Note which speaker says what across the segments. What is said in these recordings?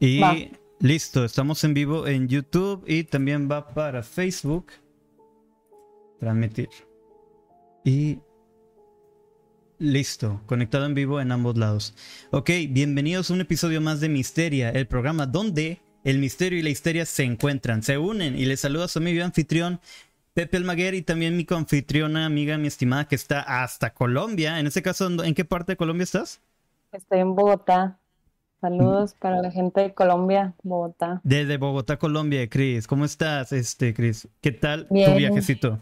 Speaker 1: Y listo, estamos en vivo en YouTube y también va para Facebook. Transmitir. Y listo, conectado en vivo en ambos lados. Ok, bienvenidos a un episodio más de Misteria, el programa donde el misterio y la histeria se encuentran, se unen y les saluda a su amigo anfitrión Pepe Almaguer y también mi confitriona, amiga, mi estimada, que está hasta Colombia. En este caso, ¿en qué parte de Colombia estás?
Speaker 2: Estoy en Bogotá. Saludos para la gente de Colombia, Bogotá.
Speaker 1: Desde Bogotá, Colombia, Cris. ¿Cómo estás, este, Cris? ¿Qué tal tu viajecito?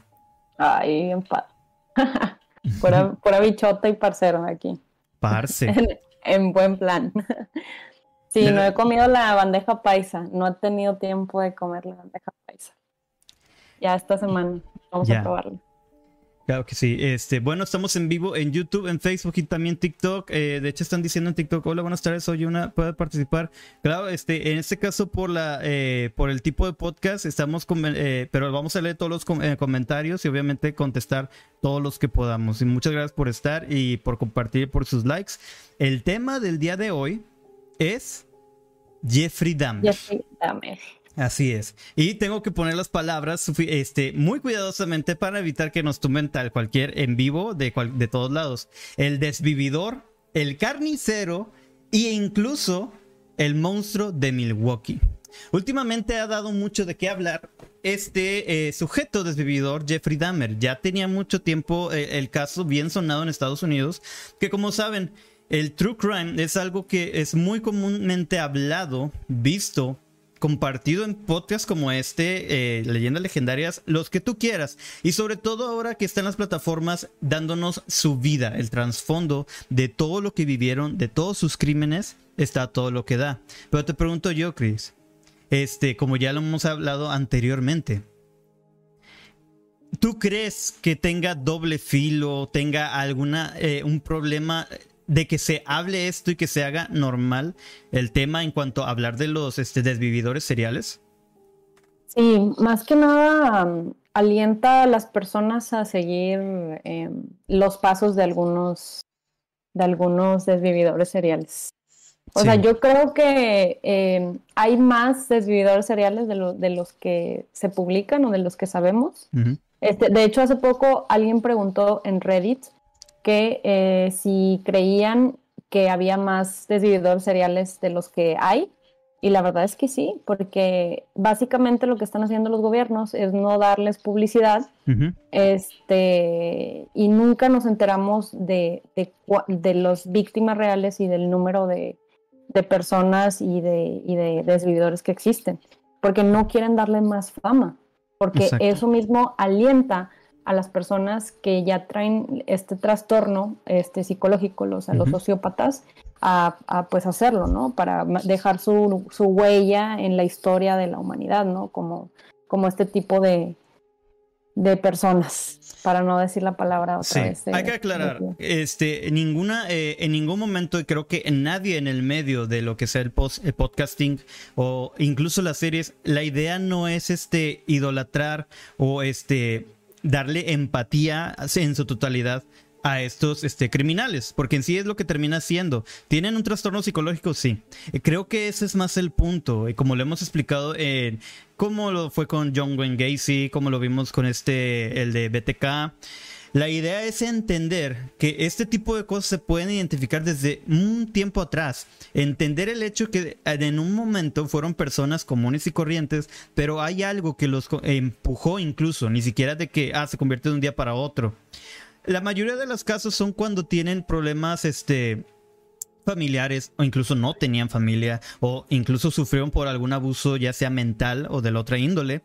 Speaker 2: Ay, en paz. pura, bichota y parcero aquí.
Speaker 1: Parce.
Speaker 2: en, buen plan. sí, no he comido la bandeja paisa. No he tenido tiempo de comer la bandeja paisa ya esta semana. Vamos a probarlo.
Speaker 1: Claro que sí. Este, bueno, estamos en vivo en YouTube, en Facebook y también TikTok. Eh, de hecho, están diciendo en TikTok, hola, buenas tardes, soy una, puede participar. Claro, este, en este caso por la, eh, por el tipo de podcast, estamos, con, eh, pero vamos a leer todos los comentarios y obviamente contestar todos los que podamos. Y muchas gracias por estar y por compartir, por sus likes. El tema del día de hoy es Jeffrey Dahmer.
Speaker 2: Jeffrey Dahmer.
Speaker 1: Así es. Y tengo que poner las palabras este, muy cuidadosamente para evitar que nos tumben tal cualquier en vivo de, de todos lados. El desvividor, el carnicero e incluso el monstruo de Milwaukee. Últimamente ha dado mucho de qué hablar este eh, sujeto desvividor, Jeffrey Dahmer. Ya tenía mucho tiempo eh, el caso bien sonado en Estados Unidos, que como saben, el true crime es algo que es muy comúnmente hablado, visto compartido en podcasts como este, eh, Leyendas Legendarias, los que tú quieras. Y sobre todo ahora que están las plataformas dándonos su vida, el trasfondo de todo lo que vivieron, de todos sus crímenes, está todo lo que da. Pero te pregunto yo, Chris, este, como ya lo hemos hablado anteriormente, ¿tú crees que tenga doble filo, tenga alguna, eh, un problema de que se hable esto y que se haga normal el tema en cuanto a hablar de los este, desvividores seriales?
Speaker 2: Sí, más que nada um, alienta a las personas a seguir em, los pasos de algunos, de algunos desvividores seriales. O sea, yo creo que em, hay más desvividores seriales de, de, los que se publican o de los que sabemos. este, de hecho, hace poco alguien preguntó en Reddit que eh, si creían que había más desvividores seriales de los que hay. Y la verdad es que sí, porque básicamente lo que están haciendo los gobiernos es no darles publicidad este, y nunca nos enteramos de, de, los víctimas reales y del número de, de personas y de, y de desvividores que existen, porque no quieren darle más fama, porque eso mismo alienta a las personas que ya traen este trastorno este, psicológico, los, a los sociópatas, a, pues hacerlo, ¿no? Para dejar su, huella en la historia de la humanidad, ¿no? Como, como este tipo de, de personas, para no decir la palabra otra vez.
Speaker 1: hay que aclarar, este, ninguna, eh, en ningún momento, y creo que nadie en el medio de lo que sea el, post, el podcasting o incluso las series, la idea no es este idolatrar o este darle empatía en su totalidad a estos este, criminales, porque en sí es lo que termina siendo. ¿Tienen un trastorno psicológico? Sí. Eh, creo que ese es más el punto, y como lo hemos explicado en cómo lo fue con John Wayne Gacy, como lo vimos con este, el de BTK. La idea es entender que este tipo de cosas se pueden identificar desde un tiempo atrás. Entender el hecho que en un momento fueron personas comunes y corrientes, pero hay algo que los empujó incluso, ni siquiera de que ah, se convierte de un día para otro. La mayoría de los casos son cuando tienen problemas este, familiares o incluso no tenían familia o incluso sufrieron por algún abuso ya sea mental o de la otra índole.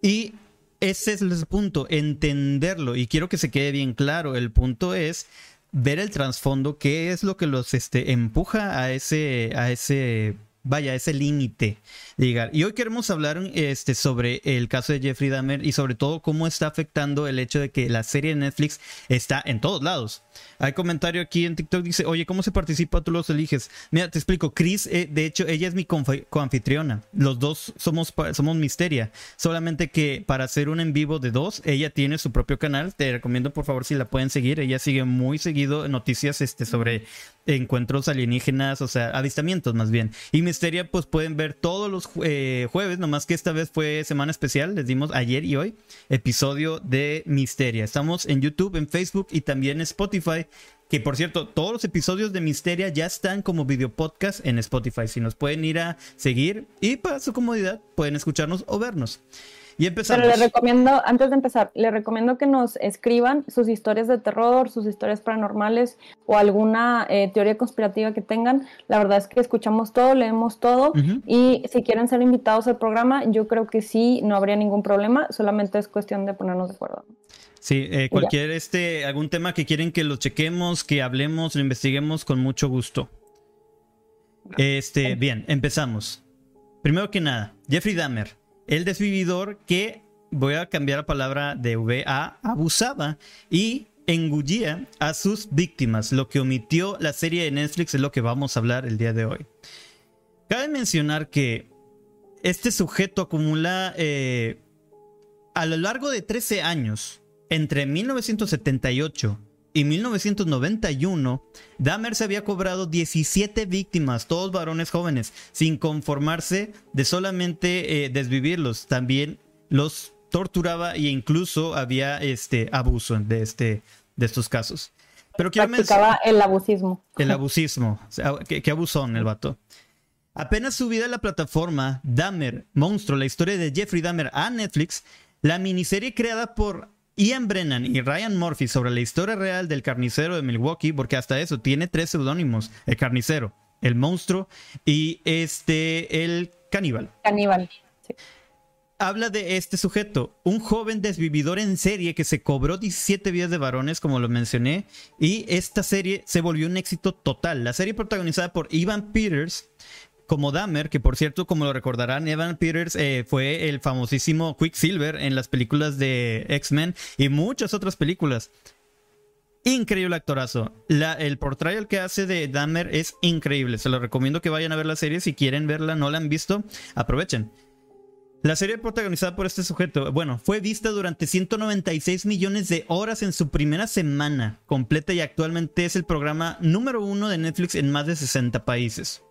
Speaker 1: Y ese es el punto, entenderlo. Y quiero que se quede bien claro. El punto es ver el trasfondo, qué es lo que los este, empuja a ese, a ese, vaya, a ese límite Y hoy queremos hablar este, sobre el caso de Jeffrey Dahmer y sobre todo cómo está afectando el hecho de que la serie de Netflix está en todos lados. Hay comentario aquí en TikTok, dice, oye, ¿cómo se participa? Tú los eliges. Mira, te explico. Chris, eh, de hecho, ella es mi coanfitriona. Los dos somos, somos Misteria. Solamente que para hacer un en vivo de dos, ella tiene su propio canal. Te recomiendo, por favor, si la pueden seguir. Ella sigue muy seguido noticias este, sobre encuentros alienígenas, o sea, avistamientos más bien. Y Misteria pues pueden ver todos los eh, jueves, nomás que esta vez fue semana especial, les dimos ayer y hoy, episodio de Misteria. Estamos en YouTube, en Facebook y también en Spotify. Que por cierto, todos los episodios de Misteria ya están como video podcast en Spotify. Si nos pueden ir a seguir y para su comodidad pueden escucharnos o vernos. Y empezamos.
Speaker 2: Pero le recomiendo, antes de empezar, le recomiendo que nos escriban sus historias de terror, sus historias paranormales o alguna eh, teoría conspirativa que tengan. La verdad es que escuchamos todo, leemos todo y si quieren ser invitados al programa, yo creo que sí, no habría ningún problema, solamente es cuestión de ponernos de acuerdo.
Speaker 1: Sí, eh, cualquier este, algún tema que quieren que lo chequemos, que hablemos, lo investiguemos con mucho gusto. Este, bien, empezamos. Primero que nada, Jeffrey Dahmer el desvividor que, voy a cambiar la palabra de V a abusaba y engullía a sus víctimas. Lo que omitió la serie de Netflix es lo que vamos a hablar el día de hoy. Cabe mencionar que este sujeto acumula eh, a lo largo de 13 años, entre 1978 y 1991, Dahmer se había cobrado 17 víctimas, todos varones jóvenes, sin conformarse de solamente eh, desvivirlos. También los torturaba e incluso había este abuso de, este, de estos casos.
Speaker 2: Pero Practicaba el abusismo.
Speaker 1: El abusismo. ¿qué, qué abusón el vato. Apenas subida a la plataforma Dahmer, Monstruo, la historia de Jeffrey Dahmer a Netflix, la miniserie creada por Ian Brennan y Ryan Murphy sobre la historia real del carnicero de Milwaukee, porque hasta eso tiene tres seudónimos: el carnicero, el monstruo y este, el caníbal.
Speaker 2: Caníbal.
Speaker 1: Habla de este sujeto, un joven desvividor en serie que se cobró 17 vidas de varones, como lo mencioné, y esta serie se volvió un éxito total. La serie protagonizada por Ivan Peters como Dahmer, que por cierto, como lo recordarán, Evan Peters eh, fue el famosísimo Quicksilver en las películas de X-Men y muchas otras películas. Increíble actorazo. el portrayal que hace de Dahmer es increíble. Se lo recomiendo que vayan a ver la serie. Si quieren verla, no la han visto, aprovechen. La serie protagonizada por este sujeto, bueno, fue vista durante 196 millones de horas en su primera semana completa y actualmente es el programa número uno de Netflix en más de 60 países.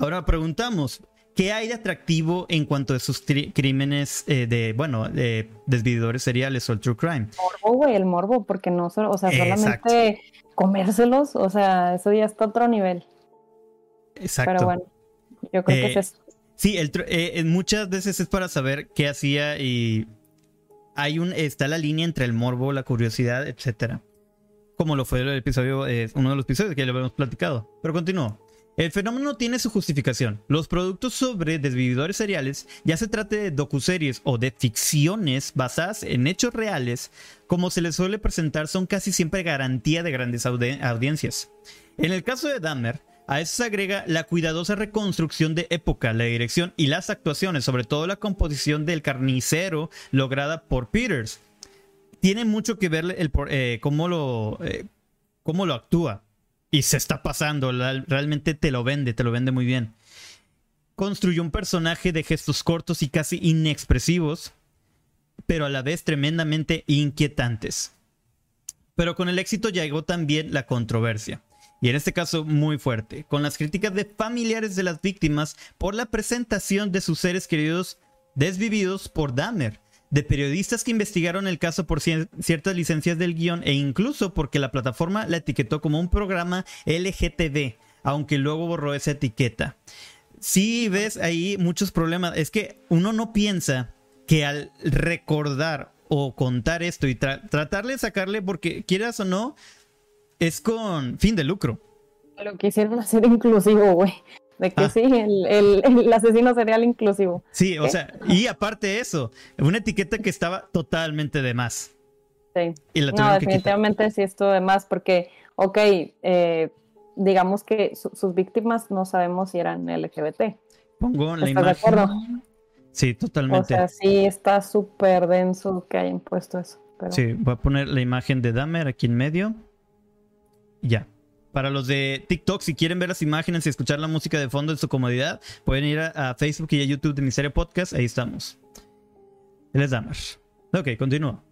Speaker 1: Ahora preguntamos, ¿qué hay de atractivo en cuanto a sus crímenes eh, de, bueno, de desvividores seriales o el true crime?
Speaker 2: Morbo, güey, el morbo, porque no, o sea, solamente comérselos, o sea, eso ya está a otro nivel.
Speaker 1: Exacto.
Speaker 2: Pero bueno, yo creo que es eh, eso.
Speaker 1: Sí, el, eh, muchas veces es para saber qué hacía y hay un, está la línea entre el morbo, la curiosidad, etcétera. Como lo fue el episodio, uno de los episodios que ya lo habíamos platicado. Pero continúo. El fenómeno tiene su justificación. Los productos sobre desvividores seriales, ya se trate de docuseries o de ficciones basadas en hechos reales, como se les suele presentar, son casi siempre garantía de grandes audiencias. En el caso de Dahmer, a eso se agrega la cuidadosa reconstrucción de época, la dirección y las actuaciones, sobre todo la composición del carnicero lograda por Peters. Tiene mucho que ver el, eh, eh, cómo lo actúa. Y se está pasando, realmente te lo vende, te lo vende muy bien. Construyó un personaje de gestos cortos y casi inexpresivos, pero a la vez tremendamente inquietantes. Pero con el éxito llegó también la controversia, y en este caso muy fuerte, con las críticas de familiares de las víctimas por la presentación de sus seres queridos desvividos por Dahmer, de periodistas que investigaron el caso por ciertas licencias del guion e incluso porque la plataforma la etiquetó como un programa LGTB, aunque luego borró esa etiqueta. Sí ves ahí muchos problemas. Es que uno no piensa que al recordar o contar esto y tratarle de sacarle, porque quieras o no, es con fin de lucro.
Speaker 2: Lo quisieron hacer inclusivo, güey. De que ah. sí, el, asesino serial inclusivo.
Speaker 1: Sí, o sea, y aparte de eso, una etiqueta que estaba totalmente de más.
Speaker 2: Sí. no, definitivamente sí estuvo de más porque, ok, eh, digamos que sus víctimas no sabemos si eran LGBT.
Speaker 1: Pongo la imagen. de acuerdo? Sí, totalmente. O
Speaker 2: sea, sí está súper denso que hayan puesto eso.
Speaker 1: Sí, voy a poner la imagen de Dahmer aquí en medio. Ya. Para los de TikTok, si quieren ver las imágenes y escuchar la música de fondo en su comodidad, pueden ir a, Facebook y a YouTube de Miseria Podcast. Ahí estamos. Les damos. Ok, continúo.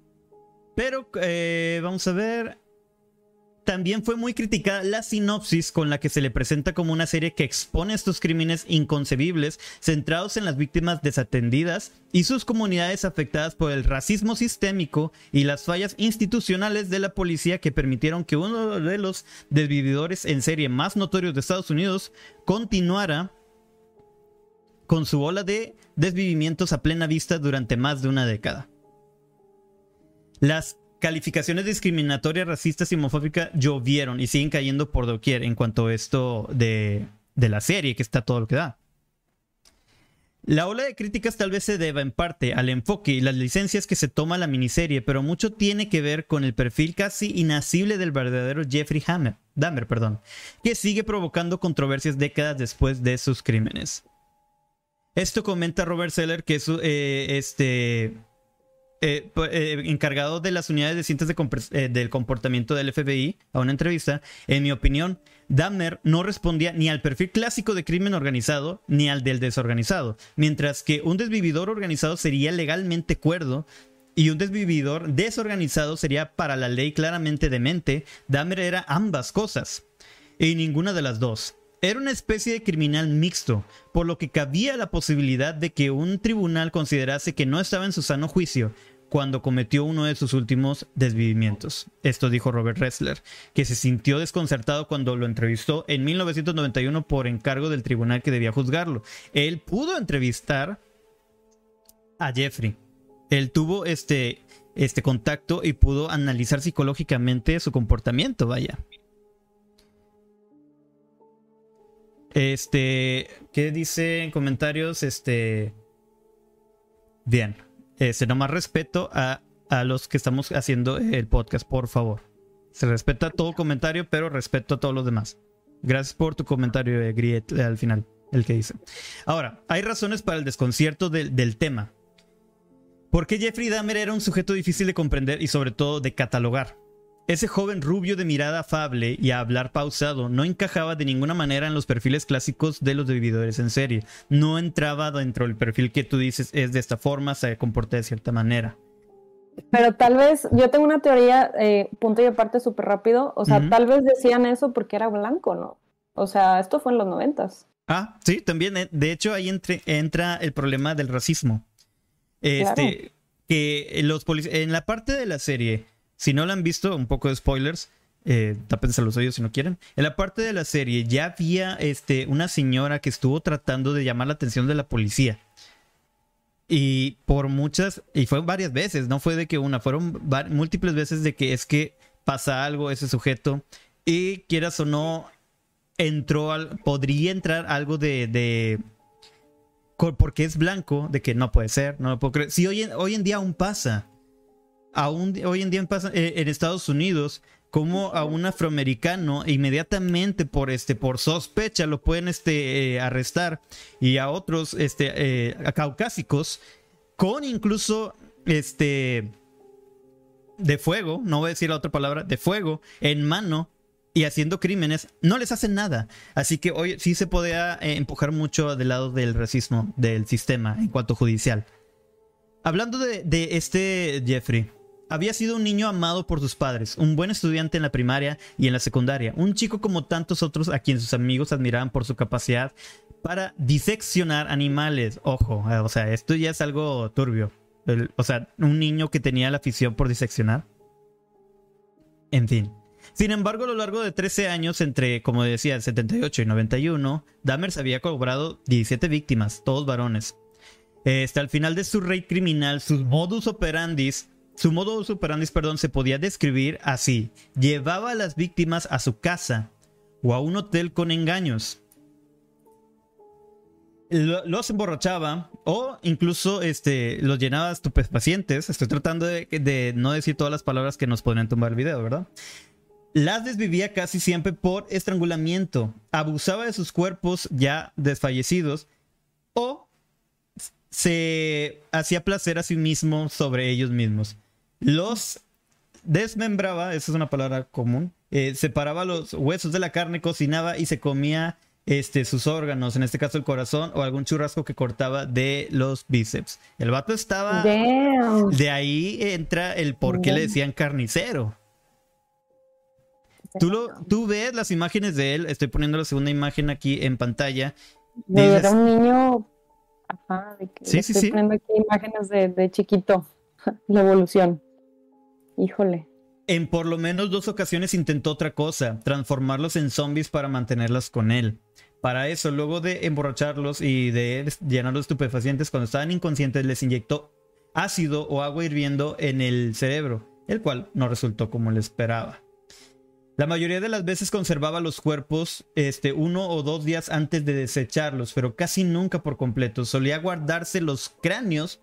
Speaker 1: Pero eh, vamos a ver. También fue muy criticada la sinopsis con la que se le presenta como una serie que expone estos crímenes inconcebibles centrados en las víctimas desatendidas y sus comunidades afectadas por el racismo sistémico y las fallas institucionales de la policía que permitieron que uno de los desvividores en serie más notorios de Estados Unidos continuara con su ola de desvivimientos a plena vista durante más de una década. Las calificaciones discriminatorias, racistas y homofóbicas llovieron y siguen cayendo por doquier en cuanto a esto de, de la serie, que está todo lo que da. La ola de críticas tal vez se deba en parte al enfoque y las licencias que se toma la miniserie, pero mucho tiene que ver con el perfil casi inasible del verdadero Jeffrey Hammer, Dahmer, perdón, que sigue provocando controversias décadas después de sus crímenes. Esto comenta Robert Seller, que es eh, este, eh, eh, encargado de las unidades de ciencias del comportamiento del FBI a una entrevista. En mi opinión, Dahmer no respondía ni al perfil clásico de crimen organizado ni al del desorganizado, mientras que un desvividor organizado sería legalmente cuerdo y un desvividor desorganizado sería para la ley claramente demente. Dahmer era ambas cosas y ninguna de las dos. Era una especie de criminal mixto, por lo que cabía la posibilidad de que un tribunal considerase que no estaba en su sano juicio cuando cometió uno de sus últimos desvivimientos. Esto dijo Robert Ressler, que se sintió desconcertado cuando lo entrevistó en 1991 por encargo del tribunal que debía juzgarlo. Él pudo entrevistar a Jeffrey. Él tuvo este, este contacto y pudo analizar psicológicamente su comportamiento, vaya. Este, ¿qué dice en comentarios? Este, bien, este, nomás respeto a, a los que estamos haciendo el podcast, por favor. Se respeta todo comentario, pero respeto a todos los demás. Gracias por tu comentario, eh, Griet, al final, el que dice. Ahora, hay razones para el desconcierto del, del tema. ¿Por qué Jeffrey Dahmer era un sujeto difícil de comprender y sobre todo de catalogar? Ese joven rubio de mirada afable y a hablar pausado no encajaba de ninguna manera en los perfiles clásicos de los vividores en serie. No entraba dentro del perfil que tú dices es de esta forma, se comporta de cierta manera.
Speaker 2: Pero tal vez, yo tengo una teoría, eh, punto y aparte súper rápido, o sea, tal vez decían eso porque era blanco, ¿no? O sea, esto fue en los noventas.
Speaker 1: Ah, sí, también. Eh, de hecho, ahí entre, entra el problema del racismo. Este, que los en la parte de la serie si no la han visto, un poco de spoilers. Eh, los oídos si no quieren. En la parte de la serie ya había este, una señora que estuvo tratando de llamar la atención de la policía. Y por muchas, y fue varias veces, no fue de que una, fueron múltiples veces de que es que pasa algo ese sujeto y quieras o no, entró al, podría entrar algo de, porque es blanco, de que no puede ser, no lo puedo creer. Si hoy hoy en día aún pasa aún hoy en día eh, en Estados Unidos como a un afroamericano inmediatamente por este por sospecha lo pueden este eh, arrestar y a otros este eh, caucásicos con incluso este de fuego no voy a decir la otra palabra de fuego en mano y haciendo crímenes no les hacen nada. Así que hoy sí se podía empujar mucho del lado del racismo del sistema en cuanto judicial. Hablando de este Jeffrey había sido un niño amado por sus padres, un buen estudiante en la primaria y en la secundaria, un chico como tantos otros a quien sus amigos admiraban por su capacidad para diseccionar animales. Ojo, eh, o sea, esto ya es algo turbio. o sea, un niño que tenía la afición por diseccionar. En fin. Sin embargo, a lo largo de 13 años, entre, como decía, 78 y 91, Dahmer había cobrado 17 víctimas, todos varones. Hasta el final de su rey criminal, sus modus operandis su modo superandis, perdón, se podía describir así. Llevaba a las víctimas a su casa o a un hotel con engaños. Los emborrachaba o incluso este, los llenaba de estupefacientes. Estoy tratando de, no decir todas las palabras que nos podrían tomar el video, ¿verdad? Las desvivía casi siempre por estrangulamiento. Abusaba de sus cuerpos ya desfallecidos o se hacía placer a sí mismo sobre ellos mismos. Los desmembraba, esa es una palabra común, eh, separaba los huesos de la carne, cocinaba y se comía este, sus órganos, en este caso el corazón o algún churrasco que cortaba de los bíceps. El vato estaba... De ahí entra el por qué le decían carnicero. Tú, lo, tú ves las imágenes de él, estoy poniendo la segunda imagen aquí en pantalla.
Speaker 2: era un niño. Ajá, de que sí, estoy poniendo aquí imágenes de, de chiquito. la evolución. Híjole.
Speaker 1: En por lo menos dos ocasiones intentó otra cosa, transformarlos en zombies para mantenerlos con él. Para eso, luego de emborracharlos y de llenarlos de estupefacientes cuando estaban inconscientes, les inyectó ácido o agua hirviendo en el cerebro, el cual no resultó como le esperaba. La mayoría de las veces conservaba los cuerpos este, uno o dos días antes de desecharlos, pero casi nunca por completo. Solía guardarse los cráneos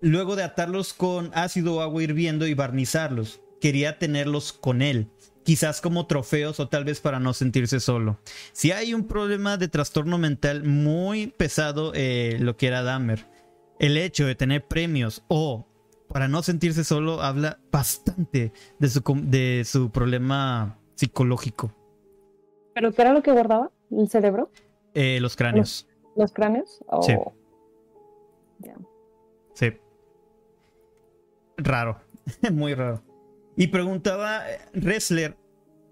Speaker 1: luego de atarlos con ácido o agua hirviendo y barnizarlos quería tenerlos con él, quizás como trofeos o tal vez para no sentirse solo. Si hay un problema de trastorno mental muy pesado, eh, lo que era Dahmer, el hecho de tener premios o para no sentirse solo habla bastante de su, de su problema psicológico.
Speaker 2: ¿Pero qué era lo que guardaba? ¿El cerebro?
Speaker 1: Eh, los cráneos.
Speaker 2: ¿Los, cráneos?
Speaker 1: Sí. Sí. Raro. Muy raro. Y preguntaba Ressler,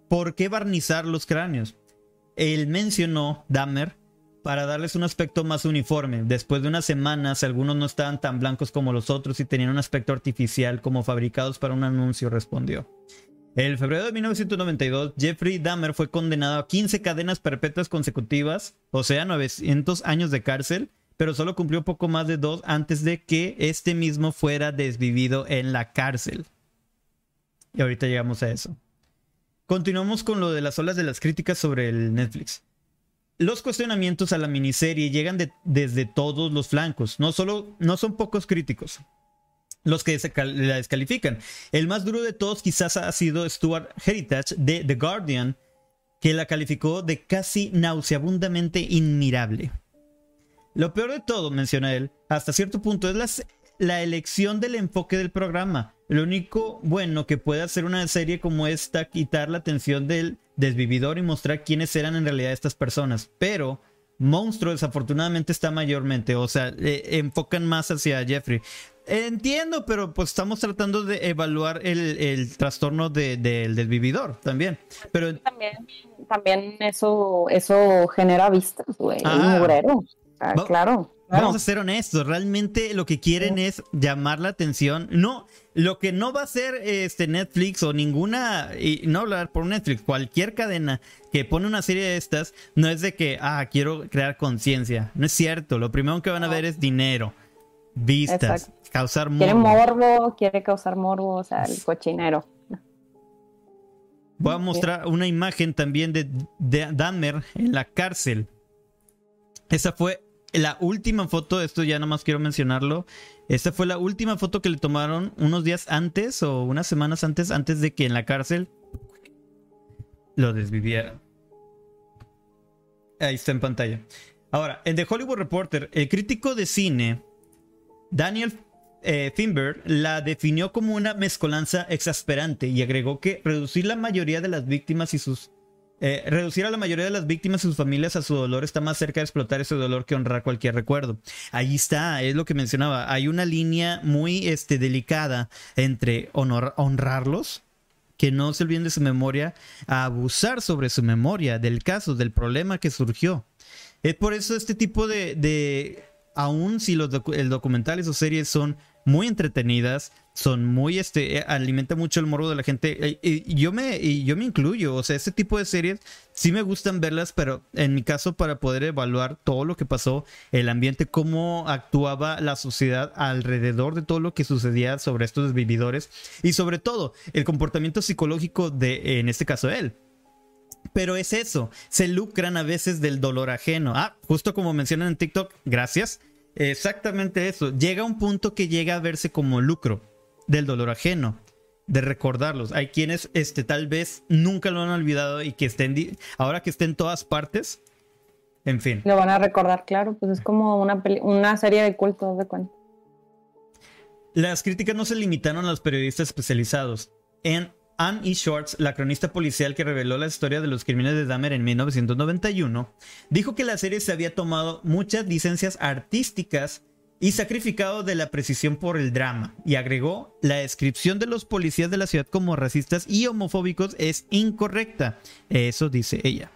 Speaker 1: ¿por qué barnizar los cráneos? Él mencionó, Dahmer, para darles un aspecto más uniforme. Después de unas semanas, algunos no estaban tan blancos como los otros y tenían un aspecto artificial como fabricados para un anuncio, respondió. En febrero de 1992, Jeffrey Dahmer fue condenado a 15 cadenas perpetuas consecutivas, o sea, 900 años de cárcel, pero solo cumplió poco más de dos antes de que este mismo fuera desvivido en la cárcel. Y ahorita llegamos a eso. Continuamos con lo de las olas de las críticas sobre el Netflix. Los cuestionamientos a la miniserie llegan desde todos los flancos. No solo, no son pocos críticos los que la descalifican. El más duro de todos quizás ha sido Stuart Heritage de The Guardian, que la calificó de casi nauseabundamente inmirable. Lo peor de todo, menciona él, hasta cierto punto es la, la elección del enfoque del programa. Lo único bueno que puede hacer una serie como esta, quitar la atención del desvividor y mostrar quiénes eran en realidad estas personas. Pero Monstruo desafortunadamente está mayormente, o sea, enfocan más hacia Jeffrey. Entiendo, pero pues estamos tratando de evaluar el, trastorno del desvividor también. Pero
Speaker 2: también, también eso, eso genera vistas, güey. Un ah, claro.
Speaker 1: Vamos a ser honestos, realmente lo que quieren es llamar la atención. No, lo que no va a hacer este Netflix o ninguna, y no hablar por Netflix, cualquier cadena que pone una serie de estas, no es de que, ah, quiero crear conciencia. No es cierto. Lo primero que van a ver es dinero, vistas, causar
Speaker 2: morbo. Quiere morbo, quiere causar morbo, o sea, el cochinero.
Speaker 1: Voy a mostrar una imagen también de, de Dahmer en la cárcel. Esa fue la última foto, esto ya nada más quiero mencionarlo. Esta fue la última foto que le tomaron unos días antes o unas semanas antes, antes de que en la cárcel lo desvivieran. Ahí está en pantalla. Ahora, en The Hollywood Reporter, el crítico de cine, Daniel eh, Finber, la definió como una mezcolanza exasperante y agregó que reducir la mayoría de las víctimas y sus eh, reducir a la mayoría de las víctimas y sus familias a su dolor está más cerca de explotar ese dolor que honrar cualquier recuerdo. Ahí está, es lo que mencionaba. Hay una línea muy este, delicada entre honrarlos, que no se olviden de su memoria, a abusar sobre su memoria del caso, del problema que surgió. Es por eso este tipo de, de aún si los documentales o series son muy entretenidas, son muy, este, eh, alimenta mucho el morbo de la gente. Eh, y, yo me, y yo me incluyo, o sea, este tipo de series sí me gustan verlas, pero en mi caso para poder evaluar todo lo que pasó, el ambiente, cómo actuaba la sociedad alrededor de todo lo que sucedía sobre estos vividores y sobre todo el comportamiento psicológico de, en este caso, él. Pero es eso, se lucran a veces del dolor ajeno. Ah, justo como mencionan en TikTok, gracias. Exactamente eso. Llega un punto que llega a verse como lucro del dolor ajeno, de recordarlos. Hay quienes este, tal vez nunca lo han olvidado y que estén, ahora que estén en todas partes, en fin.
Speaker 2: Lo van a recordar, claro, pues es como una, una serie de cultos de cuenta.
Speaker 1: Las críticas no se limitaron a los periodistas especializados. En Anne E. Shorts, la cronista policial que reveló la historia de los crímenes de Dahmer en 1991, dijo que la serie se había tomado muchas licencias artísticas y sacrificado de la precisión por el drama. Y agregó, la descripción de los policías de la ciudad como racistas y homofóbicos es incorrecta. Eso dice ella.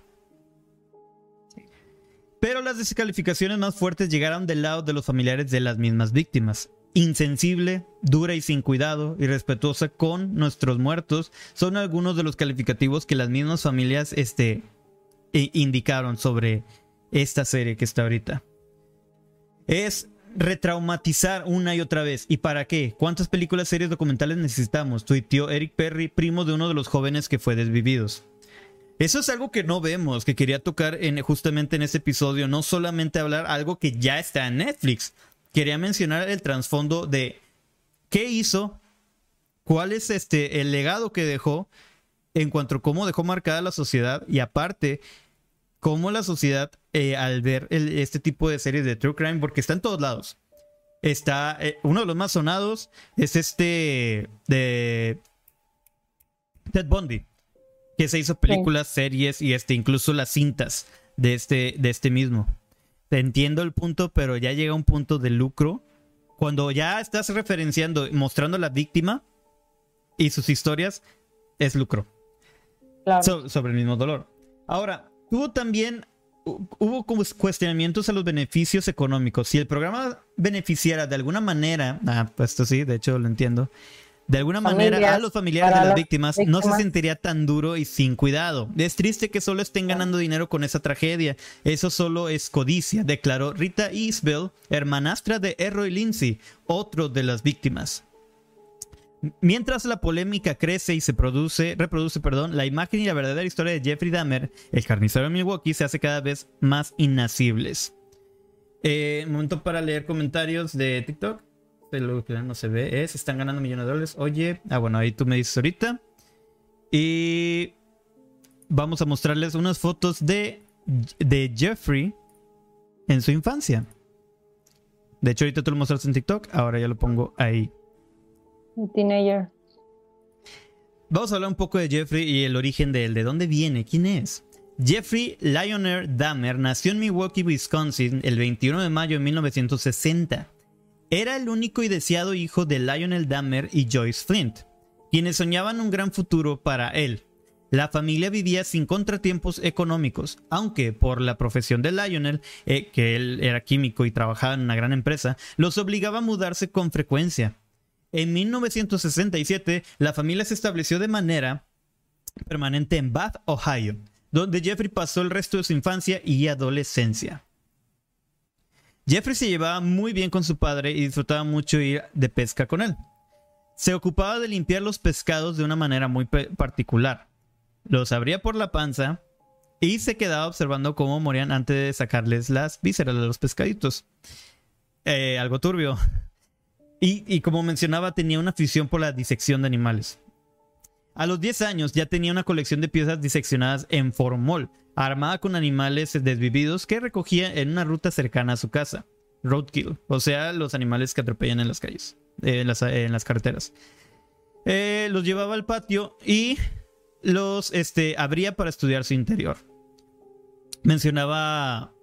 Speaker 1: Pero las descalificaciones más fuertes llegaron del lado de los familiares de las mismas víctimas. Insensible, dura y sin cuidado, irrespetuosa con nuestros muertos, son algunos de los calificativos que las mismas familias este, indicaron sobre esta serie que está ahorita. Es retraumatizar una y otra vez. ¿Y para qué? ¿Cuántas películas, series, documentales necesitamos? Tuiteó Eric Perry, primo de uno de los jóvenes que fue desvividos. Eso es algo que no vemos, que quería tocar en, justamente en este episodio, no solamente hablar algo que ya está en Netflix. Quería mencionar el trasfondo de qué hizo, cuál es este el legado que dejó en cuanto a cómo dejó marcada la sociedad y aparte cómo la sociedad eh, al ver este tipo de series de true crime, porque está en todos lados. Está eh, uno de los más sonados es este de Ted Bundy, que se hizo películas, series y este incluso las cintas de este de este mismo. Entiendo el punto, pero ya llega un punto de lucro cuando ya estás referenciando, mostrando a la víctima y sus historias, es lucro. sobre el mismo dolor. Ahora, Tuvo también, hubo cuestionamientos a los beneficios económicos. Si el programa beneficiara de alguna manera, ah, pues esto sí, de hecho lo entiendo, de alguna manera a los familiares de las víctimas, no se sentiría tan duro y sin cuidado. Es triste que solo estén ganando dinero con esa tragedia. Eso solo es codicia, declaró Rita Isbell, hermanastra de Errol Lindsay, otro de las víctimas. Mientras la polémica crece y se produce, reproduce, perdón, la imagen y la verdadera historia de Jeffrey Dahmer, el carnicero de Milwaukee, se hace cada vez más innacibles. Eh, momento para leer comentarios de TikTok. Lo que no se ve es, están ganando millones de dólares. Oye, ah, bueno, ahí tú me dices ahorita. Y vamos a mostrarles unas fotos de, de Jeffrey en su infancia. De hecho, ahorita tú lo mostraste en TikTok, ahora ya lo pongo ahí.
Speaker 2: Teenager.
Speaker 1: Vamos a hablar un poco de Jeffrey y el origen de él. ¿De dónde viene? ¿Quién es? Jeffrey Lionel Dahmer nació en Milwaukee, Wisconsin, el 21 de mayo de 1960. Era el único y deseado hijo de Lionel Dahmer y Joyce Flint, quienes soñaban un gran futuro para él. La familia vivía sin contratiempos económicos, aunque por la profesión de Lionel, eh, que él era químico y trabajaba en una gran empresa, los obligaba a mudarse con frecuencia. En 1967, la familia se estableció de manera permanente en Bath, Ohio, donde Jeffrey pasó el resto de su infancia y adolescencia. Jeffrey se llevaba muy bien con su padre y disfrutaba mucho ir de pesca con él. Se ocupaba de limpiar los pescados de una manera muy particular. Los abría por la panza y se quedaba observando cómo morían antes de sacarles las vísceras de los pescaditos. Eh, algo turbio. Y, como mencionaba, tenía una afición por la disección de animales. A los 10 años ya tenía una colección de piezas diseccionadas en formol, armada con animales desvividos que recogía en una ruta cercana a su casa. Roadkill, o sea, los animales que atropellan en las calles, en, las, carreteras. Eh, los llevaba al patio y los este, abría para estudiar su interior. Mencionaba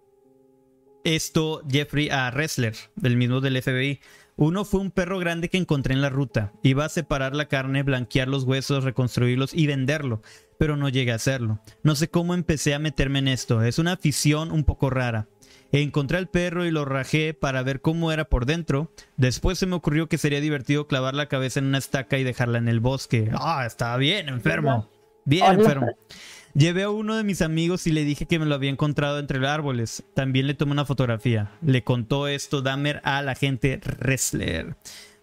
Speaker 1: esto Jeffrey a Ressler, del mismo del FBI, uno fue un perro grande que encontré en la ruta. Iba a separar la carne, blanquear los huesos, reconstruirlos y venderlo, pero no llegué a hacerlo. No sé cómo empecé a meterme en esto. Es una afición un poco rara. Encontré al perro y lo rajé para ver cómo era por dentro. Después se me ocurrió que sería divertido clavar la cabeza en una estaca y dejarla en el bosque. Ah, estaba bien enfermo. Bien enfermo. Llevé a uno de mis amigos y le dije que me lo había encontrado entre los árboles. También le tomé una fotografía. Le contó esto Dahmer a la gente Wrestler.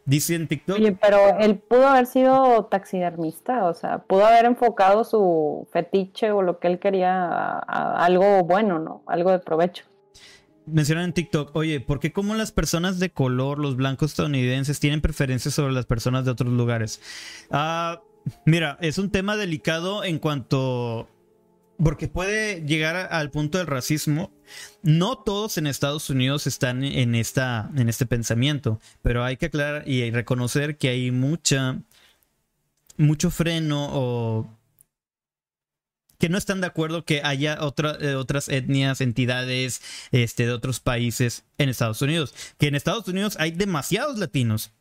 Speaker 1: Dice en TikTok.
Speaker 2: Oye, pero él pudo haber sido taxidermista, o sea, pudo haber enfocado su fetiche o lo que él quería a, algo bueno, ¿no? Algo de provecho.
Speaker 1: Mencionan en TikTok, oye, ¿por qué como las personas de color, los blancos estadounidenses, tienen preferencias sobre las personas de otros lugares? Ah, mira, es un tema delicado en cuanto porque puede llegar al punto del racismo. No todos en Estados Unidos están en, esta, en este pensamiento, pero hay que aclarar y reconocer que hay mucha, mucho freno o que no están de acuerdo que haya otra, eh, otras etnias, entidades este, de otros países en Estados Unidos. Que en Estados Unidos hay demasiados latinos.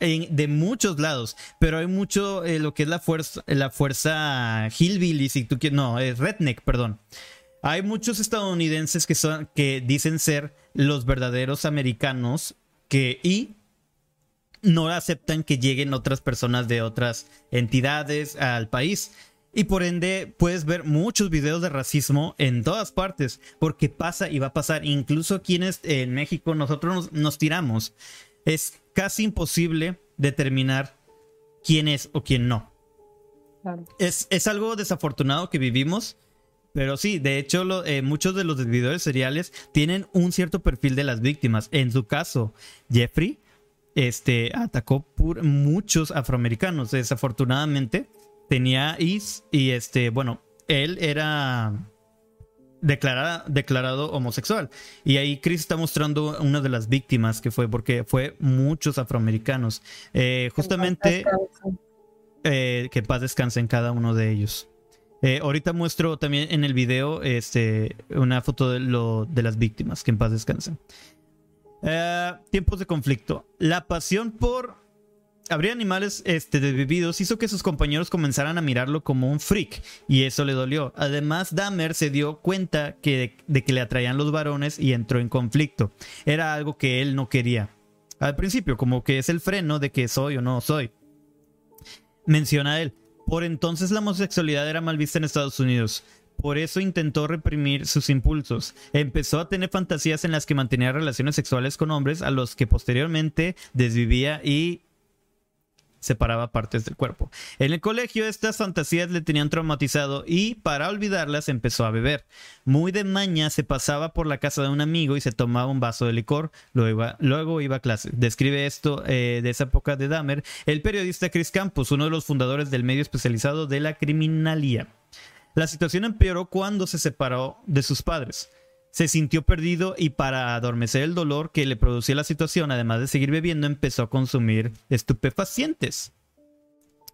Speaker 1: De muchos lados, pero hay mucho eh, lo que es la fuerza, la fuerza hillbilly, si tú quieres, no, es redneck, perdón. Hay muchos estadounidenses que son, que dicen ser los verdaderos americanos que y no aceptan que lleguen otras personas de otras entidades al país. Y por ende puedes ver muchos videos de racismo en todas partes, porque pasa y va a pasar. Incluso aquí en, México nosotros nos, tiramos. Es casi imposible determinar quién es o quién no. Es, es, algo desafortunado que vivimos, pero sí, de hecho eh, muchos de los desvidores seriales tienen un cierto perfil de las víctimas. En su caso, Jeffrey este, atacó por muchos afroamericanos. Desafortunadamente, tenía IS y este, bueno, él era declarado homosexual. Y ahí Chris está mostrando una de las víctimas que fue, porque fue muchos afroamericanos. Eh, justamente, eh, que paz descanse en cada uno de ellos. Eh, ahorita muestro también en el video este, una foto de, lo, de las víctimas, que en paz descansen. Eh, tiempos de conflicto. La pasión por abrir animales este, desvividos hizo que sus compañeros comenzaran a mirarlo como un freak y eso le dolió. Además, Dahmer se dio cuenta que, de que le atraían los varones y entró en conflicto. Era algo que él no quería. Al principio, como que es el freno de que soy o no soy. Menciona él. Por entonces la homosexualidad era mal vista en Estados Unidos. Por eso intentó reprimir sus impulsos. Empezó a tener fantasías en las que mantenía relaciones sexuales con hombres a los que posteriormente desvivía y separaba partes del cuerpo. En el colegio estas fantasías le tenían traumatizado y para olvidarlas empezó a beber. Muy de maña se pasaba por la casa de un amigo y se tomaba un vaso de licor, luego iba, luego iba a clase. Describe esto eh, de esa época de Dahmer el periodista Chris Campos, uno de los fundadores del medio especializado de la criminalía. La situación empeoró cuando se separó de sus padres. Se sintió perdido y para adormecer el dolor que le producía la situación, además de seguir bebiendo, empezó a consumir estupefacientes.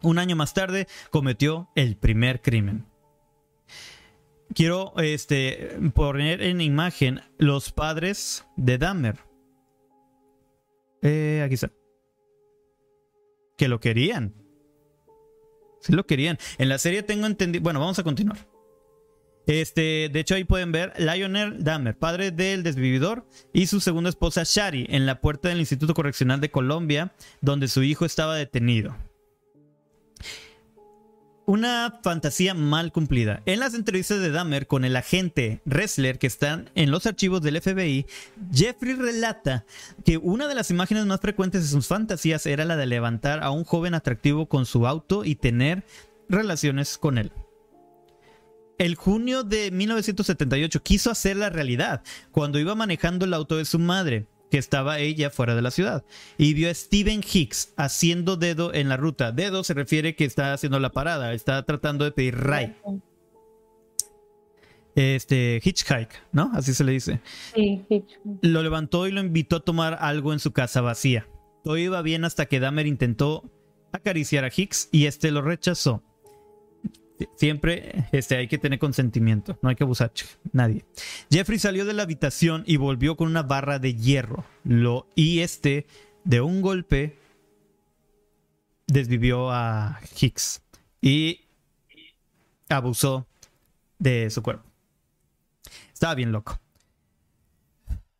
Speaker 1: Un año más tarde cometió el primer crimen. Quiero este, poner en imagen los padres de Dahmer. Eh, aquí está. Que lo querían si lo querían. En la serie tengo entendido. Bueno, vamos a continuar. Este, de hecho, ahí pueden ver Lionel Dahmer, padre del desvividor, y su segunda esposa Shari, en la puerta del Instituto Correccional de Colombia, donde su hijo estaba detenido una fantasía mal cumplida. En las entrevistas de Dahmer con el agente Ressler que están en los archivos del FBI, Jeffrey relata que una de las imágenes más frecuentes de sus fantasías era la de levantar a un joven atractivo con su auto y tener relaciones con él. El junio de 1978 quiso hacer la realidad cuando iba manejando el auto de su madre que estaba ella fuera de la ciudad y vio a Steven Hicks haciendo dedo en la ruta. Dedo se refiere que está haciendo la parada, está tratando de pedir ray. Este, hitchhike, ¿no? Así se le dice. Sí, hitchhike. Lo levantó y lo invitó a tomar algo en su casa vacía. Todo iba bien hasta que Dahmer intentó acariciar a Hicks y este lo rechazó. Siempre este, hay que tener consentimiento, no hay que abusar, nadie. Jeffrey salió de la habitación y volvió con una barra de hierro. Lo, y este, de un golpe, desvivió a Hicks y abusó de su cuerpo. Estaba bien loco.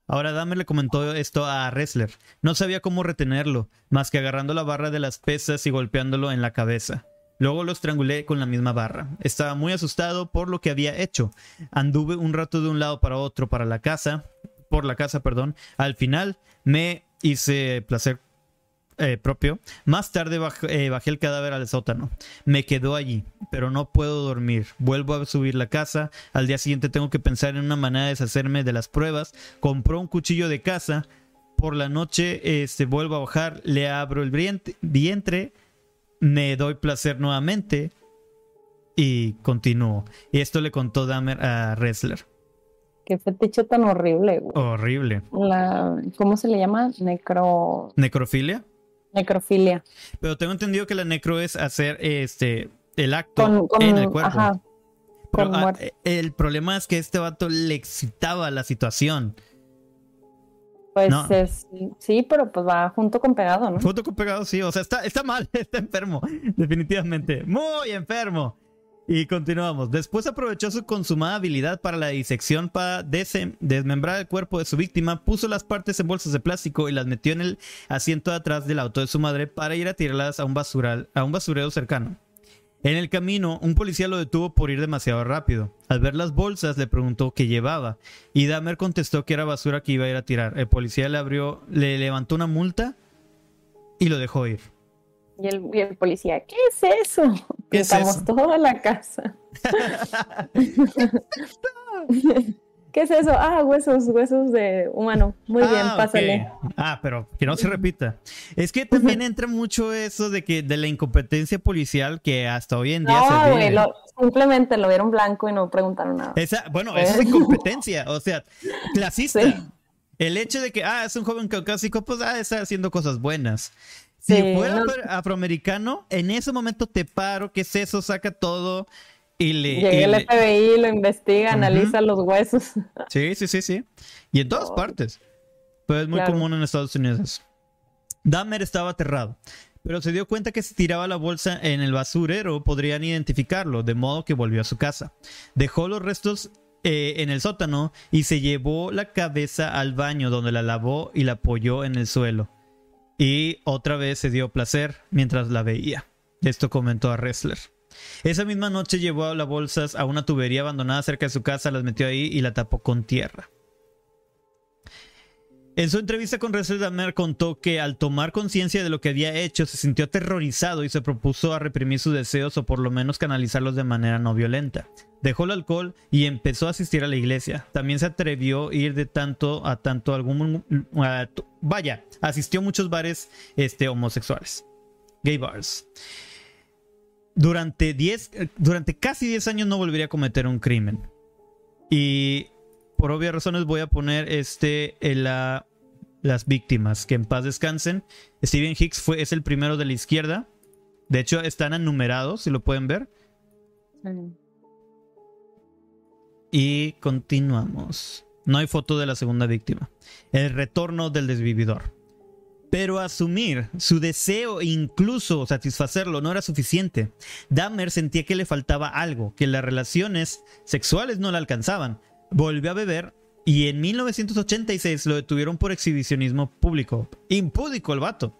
Speaker 1: Ahora Dahmer le comentó esto a Ressler. No sabía cómo retenerlo, más que agarrando la barra de las pesas y golpeándolo en la cabeza. Luego lo estrangulé con la misma barra. Estaba muy asustado por lo que había hecho. Anduve un rato de un lado para otro para la casa, por la casa, perdón. Al final me hice placer eh, propio. Más tarde eh, bajé el cadáver al sótano. Me quedó allí, pero no puedo dormir. Vuelvo a subir la casa. Al día siguiente tengo que pensar en una manera de deshacerme de las pruebas. Compró un cuchillo de casa. Por la noche este, vuelvo a bajar, le abro el vientre me doy placer nuevamente y continúo. Y esto le contó Dahmer a Ressler.
Speaker 2: Qué fetiche tan horrible.
Speaker 1: Horrible.
Speaker 2: La, ¿Cómo se le llama? Necro...
Speaker 1: ¿Necrofilia?
Speaker 2: Necrofilia.
Speaker 1: Pero tengo entendido que la necro es hacer este el acto en el cuerpo.
Speaker 2: con
Speaker 1: Pero, ah, el problema es que este vato le excitaba la situación.
Speaker 2: Pues
Speaker 1: no.
Speaker 2: es, sí, pero pues va junto con pegado, ¿no?
Speaker 1: Foto con pegado, sí. O sea, está, está mal, está enfermo. Definitivamente. Muy enfermo. Y continuamos. Después aprovechó su consumada habilidad para la disección para desmembrar el cuerpo de su víctima, puso las partes en bolsas de plástico y las metió en el asiento de atrás del auto de su madre para ir a tirarlas a un, basural, a un basurero cercano. En el camino, un policía lo detuvo por ir demasiado rápido. Al ver las bolsas, le preguntó qué llevaba, y Dahmer contestó que era basura que iba a ir a tirar. El policía le abrió, le levantó una multa y lo dejó ir.
Speaker 2: Y el, y el policía, ¿qué es eso?
Speaker 1: ¿Qué es
Speaker 2: Pintamos
Speaker 1: eso?
Speaker 2: toda la casa. ¿Qué es eso? Ah, huesos, huesos de humano. Muy bien,
Speaker 1: Ah,
Speaker 2: pásale.
Speaker 1: Ah, pero que no se repita. Es que también entra mucho eso de que de la incompetencia policial que hasta hoy en día se
Speaker 2: No,
Speaker 1: vive.
Speaker 2: güey, lo- simplemente lo vieron blanco y no preguntaron nada.
Speaker 1: Esa, bueno, esa es incompetencia, o sea, clasista.
Speaker 2: Sí.
Speaker 1: El hecho de que, ah, es un joven caucásico, pues, ah, está haciendo cosas buenas. Si
Speaker 2: Sí,
Speaker 1: fuera
Speaker 2: no-
Speaker 1: afro- afroamericano, en ese momento te paro, ¿qué es eso? Saca todo y le... y
Speaker 2: Llega el
Speaker 1: le-
Speaker 2: FBI, lo investiga, analiza los huesos.
Speaker 1: Sí, sí, sí, sí. Y en todas
Speaker 2: Oh.
Speaker 1: partes. Pero es muy
Speaker 2: Claro.
Speaker 1: común en Estados Unidos. Dahmer estaba aterrado, pero se dio cuenta que si tiraba la bolsa en el basurero podrían identificarlo, de modo que volvió a su casa. Dejó los restos eh, en el sótano y se llevó la cabeza al baño donde la lavó y la apoyó en el suelo. Y otra vez se dio placer mientras la veía. Esto comentó a Ressler. Esa misma noche llevó las bolsas a una tubería abandonada cerca de su casa, las metió ahí y la tapó con tierra. En su entrevista con Ressler Dahmer contó que al tomar conciencia de lo que había hecho se sintió aterrorizado y se propuso a reprimir sus deseos o por lo menos canalizarlos de manera no violenta. Dejó el alcohol y empezó a asistir a la iglesia. También se atrevió a ir de tanto a tanto a algún vaya, asistió a muchos bares este homosexuales. Gay bars. Durante 10 eh, durante casi 10 años no volvería a cometer un crimen. Y por obvias razones voy a poner este en la- las víctimas que en paz descansen. Steven Hicks fue, es el primero de la izquierda. De hecho, están enumerados, si lo pueden ver. Y continuamos. No hay foto de la segunda víctima. El retorno del desvividor. Pero asumir su deseo e incluso satisfacerlo no era suficiente. Dahmer sentía que le faltaba algo, que las relaciones sexuales no le alcanzaban. Volvió a beber y en 1986 lo detuvieron por exhibicionismo público. Impúdico el vato.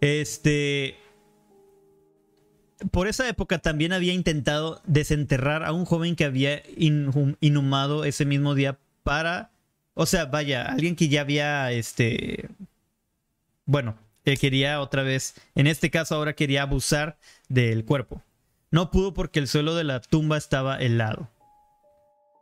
Speaker 1: Este. Por esa época también había intentado desenterrar a un joven que había inhum- inhumado ese mismo día para. O sea, vaya, alguien que ya había este. Bueno, que quería otra vez. En este caso, ahora quería abusar del cuerpo. No pudo porque el suelo de la tumba estaba helado.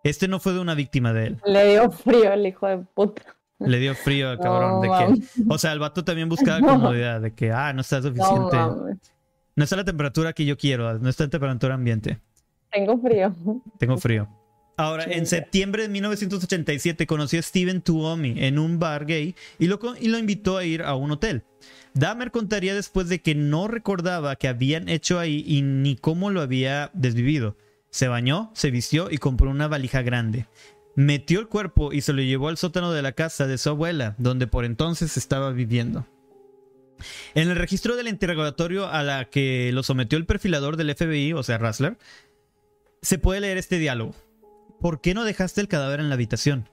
Speaker 1: Este no fue de una víctima de él.
Speaker 2: Le dio frío el hijo de puta.
Speaker 1: Le dio frío al cabrón.
Speaker 2: No,
Speaker 1: de que, o sea, el vato también buscaba
Speaker 2: No.
Speaker 1: comodidad. De que, ah, no está
Speaker 2: No,
Speaker 1: suficiente. No,
Speaker 2: mames.
Speaker 1: está la temperatura que yo quiero. No está la temperatura ambiente.
Speaker 2: Tengo frío.
Speaker 1: Tengo frío. Ahora, en septiembre de 1987 conoció a Steven Tuomi en un bar gay y lo, y lo invitó a ir a un hotel. Dahmer contaría después de que no recordaba que habían hecho ahí y ni cómo lo había desvivido. Se bañó, se vistió y compró una valija grande. Metió el cuerpo y se lo llevó al sótano de la casa de su abuela, donde por entonces estaba viviendo. En el registro del interrogatorio a la que lo sometió el perfilador del FBI, o sea, Rassler, se puede leer este diálogo. ¿Por qué no dejaste el cadáver en la habitación?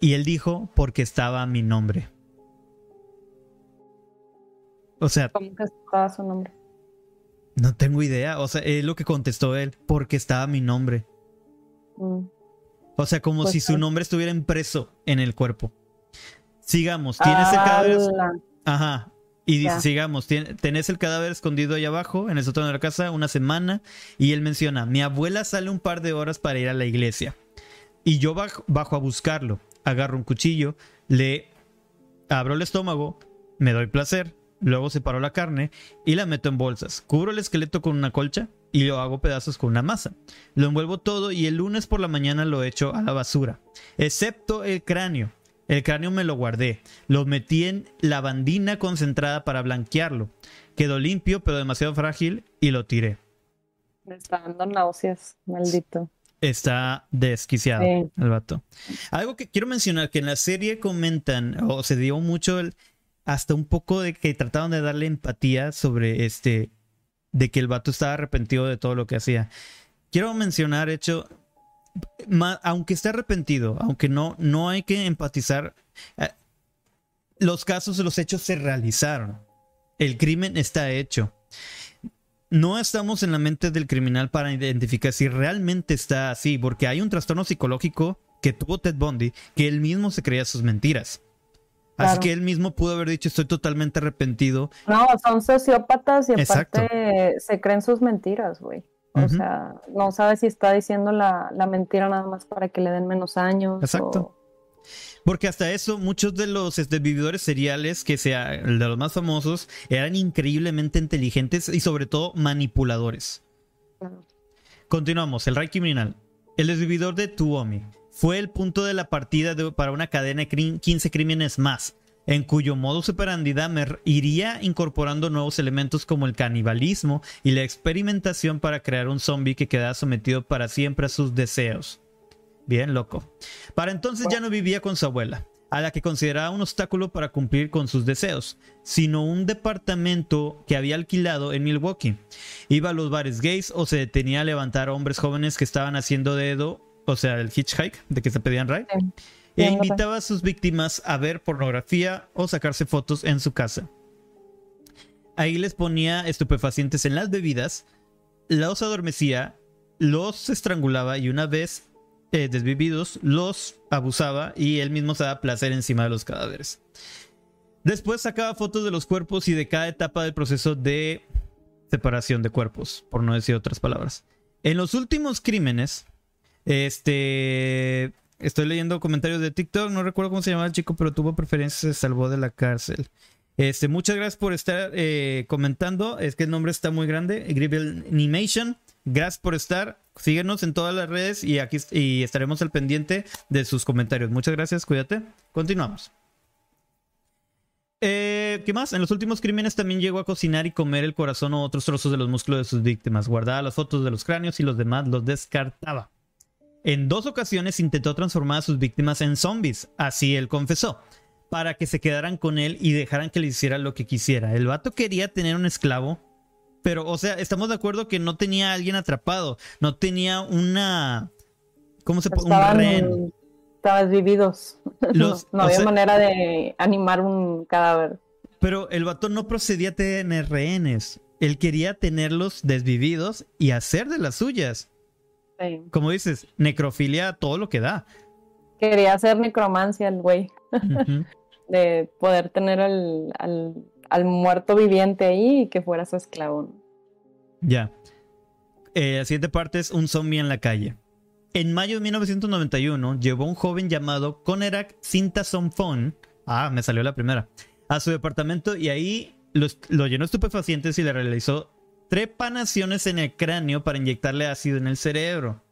Speaker 1: Y él dijo, porque estaba mi nombre. O sea,
Speaker 2: ¿Cómo que estaba su nombre?
Speaker 1: no tengo idea. O sea, es lo que contestó él, porque estaba mi nombre.
Speaker 2: Mm.
Speaker 1: O sea, como
Speaker 2: Pues
Speaker 1: si su nombre estuviera impreso en el cuerpo. Sigamos, tienes el cadáver.
Speaker 2: Ala.
Speaker 1: Ajá. Y dice,
Speaker 2: Ya.
Speaker 1: sigamos, tenés el cadáver escondido ahí abajo, en el sótano de la casa, una semana. Y él menciona, mi abuela sale un par de horas para ir a la iglesia. Y yo bajo, bajo a buscarlo. Agarro un cuchillo, le abro el estómago, me doy placer, luego separo la carne y la meto en bolsas. Cubro el esqueleto con una colcha y lo hago pedazos con una masa. Lo envuelvo todo y el lunes por la mañana lo echo a la basura. Excepto el cráneo. El cráneo me lo guardé. Lo metí en lavandina concentrada para blanquearlo. Quedó limpio pero demasiado frágil y lo tiré.
Speaker 2: Me está dando náuseas, maldito.
Speaker 1: Está desquiciado el vato. Algo que quiero mencionar, que en la serie comentan, o se dio mucho el, hasta un poco de que trataron de darle empatía sobre este, de que el vato estaba arrepentido de todo lo que hacía. Quiero mencionar, hecho, aunque esté arrepentido, aunque no, no hay que empatizar, eh, los casos, los hechos se realizaron. El crimen está hecho no estamos en la mente del criminal para identificar si realmente está así, porque hay un trastorno psicológico que tuvo Ted Bundy, que él mismo se creía sus mentiras. Así que él mismo pudo haber dicho estoy totalmente arrepentido.
Speaker 2: No, son sociópatas y aparte se creen sus mentiras, güey. O sea, no sabe si está diciendo la, mentira nada más para que le den menos años.
Speaker 1: Exacto. Porque hasta eso, muchos de los este, vividores seriales, que sea de los más famosos, eran increíblemente inteligentes y sobre todo manipuladores. Continuamos, el rey criminal. El desvividor de Tuomi fue el punto de la partida para una cadena de 15 crímenes más, en cuyo modo operandi Dahmer iría incorporando nuevos elementos como el canibalismo y la experimentación para crear un zombie que quedara sometido para siempre a sus deseos. Bien loco. Para entonces ya no vivía con su abuela, a la que consideraba un obstáculo para cumplir con sus deseos, sino un departamento que había alquilado en Milwaukee. Iba a los bares gays o se detenía a levantar a hombres jóvenes que estaban haciendo dedo, o sea, el hitchhike, de que se pedían ride. E invitaba a sus víctimas a ver pornografía o sacarse fotos en su casa. Ahí les ponía estupefacientes en las bebidas, los adormecía, los estrangulaba y una vez eh, desvividos, los abusaba y él mismo se daba placer encima de los cadáveres. Después sacaba fotos de los cuerpos y de cada etapa del proceso de separación de cuerpos, por no decir otras palabras. En los últimos crímenes, este, estoy leyendo comentarios de TikTok, no recuerdo cómo se llamaba el chico, pero tuvo preferencia, se salvó de la cárcel. Este, muchas gracias por estar eh, comentando. Es que el nombre está muy grande. Gribble Animation. Gracias por estar. Síguenos en todas las redes y aquí y estaremos al pendiente de sus comentarios. Muchas gracias, cuídate. Continuamos. Eh, ¿Qué más? En los últimos crímenes también llegó a cocinar y comer el corazón o otros trozos de los músculos de sus víctimas. Guardaba las fotos de los cráneos y los demás los descartaba. En dos ocasiones intentó transformar a sus víctimas en zombies, así él confesó, para que se quedaran con él y dejaran que le hiciera lo que quisiera. El vato quería tener un esclavo pero, o sea, estamos de acuerdo que no tenía a alguien atrapado, no tenía una. ¿Cómo se puede? Un rehén.
Speaker 2: Estaban vividos. no, había manera de animar un cadáver.
Speaker 1: Pero el vato no procedía a tener rehenes. Él quería tenerlos desvividos y hacer de las suyas. Como dices, necrofilia todo lo que da.
Speaker 2: Quería hacer necromancia el güey. de poder tener al, al muerto viviente ahí y que fuera su esclavo.
Speaker 1: Ya. Eh, la siguiente parte es un zombie en la calle. En mayo de 1991 llevó un joven llamado Conerak Sintasomfon, ah, me salió la primera, a su departamento y ahí lo, llenó de estupefacientes y le realizó trepanaciones en el cráneo para inyectarle ácido en el cerebro.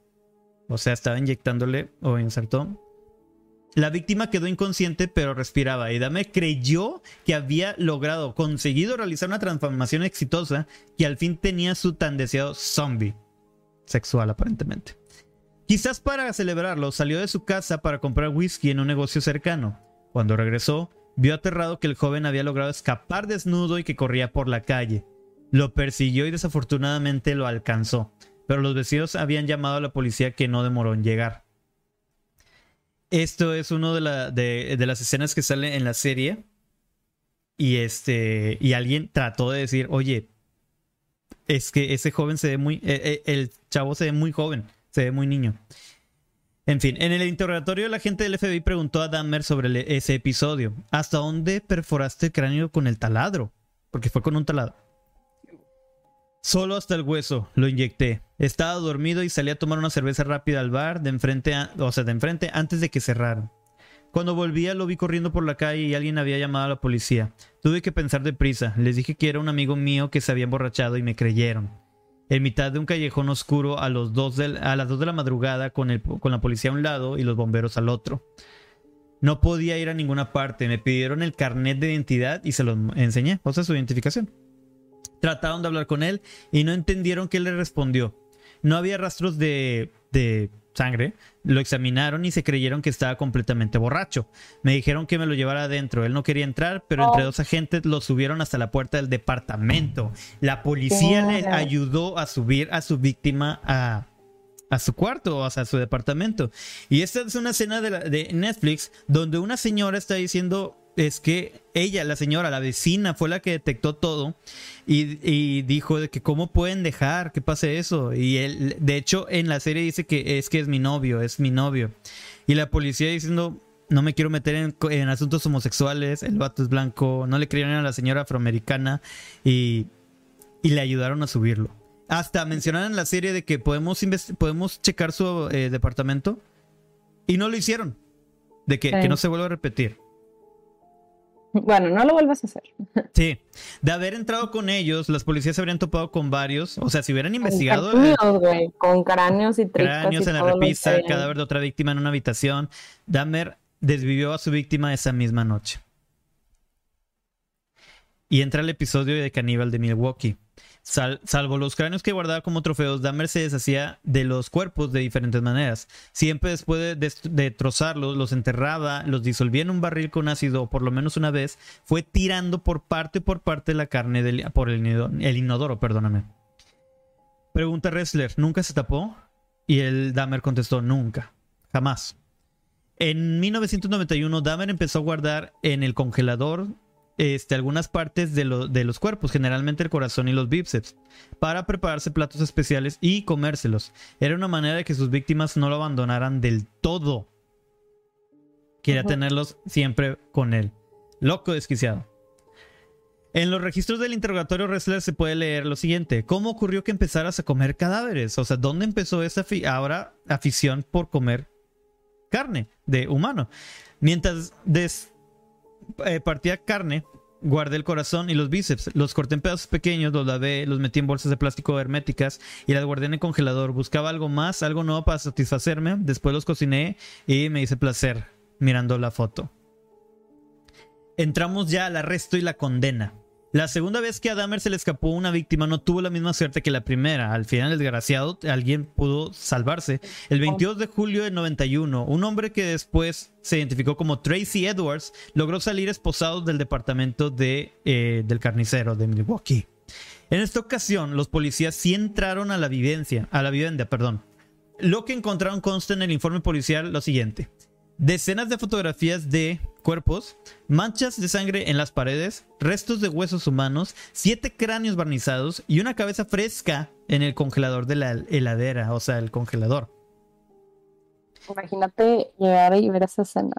Speaker 1: O sea, estaba inyectándole o insertó la víctima quedó inconsciente pero respiraba y Dame creyó que había logrado, conseguido realizar una transformación exitosa que al fin tenía su tan deseado zombie sexual aparentemente. Quizás para celebrarlo salió de su casa para comprar whisky en un negocio cercano. Cuando regresó, vio aterrado que el joven había logrado escapar desnudo y que corría por la calle. Lo persiguió y desafortunadamente lo alcanzó, pero los vecinos habían llamado a la policía que no demoró en llegar. Esto es uno de, las escenas que sale en la serie. Y este. Y alguien trató de decir, oye, es que ese joven se ve muy. Eh, eh, el chavo se ve muy joven, se ve muy niño. En fin, en el interrogatorio la gente del FBI preguntó a Dahmer sobre ese episodio. ¿Hasta dónde perforaste el cráneo con el taladro? Porque fue con un taladro. Solo hasta el hueso lo inyecté. Estaba dormido y salí a tomar una cerveza rápida al bar de enfrente, o sea, de enfrente antes de que cerraran. Cuando volvía lo vi corriendo por la calle y alguien había llamado a la policía. Tuve que pensar deprisa. Les dije que era un amigo mío que se había emborrachado y me creyeron. En mitad de un callejón oscuro a, los dos a las 2 de la madrugada con, con la policía a un lado y los bomberos al otro. No podía ir a ninguna parte. Me pidieron el carnet de identidad y se los enseñé. O sea, su identificación. Trataron de hablar con él y no entendieron qué le respondió. No había rastros de, de sangre. Lo examinaron y se creyeron que estaba completamente borracho. Me dijeron que me lo llevara adentro. Él no quería entrar, pero entre dos agentes lo subieron hasta la puerta del departamento. La policía le ayudó a subir a su víctima a, a su cuarto, o sea, a su departamento. Y esta es una escena de, de Netflix donde una señora está diciendo es que ella, la señora, la vecina, fue la que detectó todo y, dijo de que cómo pueden dejar que pase eso. Y él, de hecho, en la serie dice que es que es mi novio, es mi novio. Y la policía diciendo, no me quiero meter en, asuntos homosexuales, el vato es blanco, no le creyeron a la señora afroamericana y, le ayudaron a subirlo. Hasta mencionaron en la serie de que podemos, podemos checar su eh, departamento y no lo hicieron. De que, que no se vuelva a repetir.
Speaker 2: Bueno, no lo vuelvas a hacer.
Speaker 1: Sí, de haber entrado con ellos, las policías se habrían topado con varios. O sea, si hubieran investigado.
Speaker 2: con cráneos y
Speaker 1: tripas. Cráneos en la repisa, cadáver de otra víctima en una habitación. Dahmer desvivió a su víctima esa misma noche. Y entra el episodio de Caníbal de Milwaukee salvo los cráneos que guardaba como trofeos, Dahmer se deshacía de los cuerpos de diferentes maneras. Siempre después de, trozarlos, los enterraba, los disolvía en un barril con ácido, o por lo menos una vez, fue tirando por parte por parte la carne del, por el, el inodoro, perdóname. Pregunta Ressler, ¿nunca se tapó? Y el Dahmer contestó, nunca, jamás. En 1991, Dahmer empezó a guardar en el congelador este, algunas partes de, los cuerpos, generalmente el corazón y los bíceps, para prepararse platos especiales y comérselos. Era una manera de que sus víctimas no lo abandonaran del todo. Quería tenerlos siempre con él. Loco desquiciado. En los registros del interrogatorio Ressler se puede leer lo siguiente. ¿Cómo ocurrió que empezaras a comer cadáveres? O sea, ¿dónde empezó esa ahora afición por comer carne de humano? Mientras des eh, partía carne, guardé el corazón y los bíceps. Los corté en pedazos pequeños, los lavé, los metí en bolsas de plástico herméticas y las guardé en el congelador. Buscaba algo más, algo nuevo para satisfacerme. Después los cociné y me hice placer mirando la foto. Entramos ya al arresto y la condena. La segunda vez que a Dahmer se le escapó una víctima no tuvo la misma suerte que la primera. Al final, desgraciado, alguien pudo salvarse. El 22 de julio de 91, un hombre que después se identificó como Tracy Edwards logró salir esposado del departamento de, eh, del carnicero de Milwaukee. En esta ocasión, los policías sí entraron a la vivencia, a la vivienda, perdón. Lo que encontraron consta en el informe policial lo siguiente decenas de fotografías de cuerpos, manchas de sangre en las paredes, restos de huesos humanos, siete cráneos barnizados y una cabeza fresca en el congelador de la heladera, o sea, el congelador.
Speaker 2: Imagínate llegar y ver esa escena.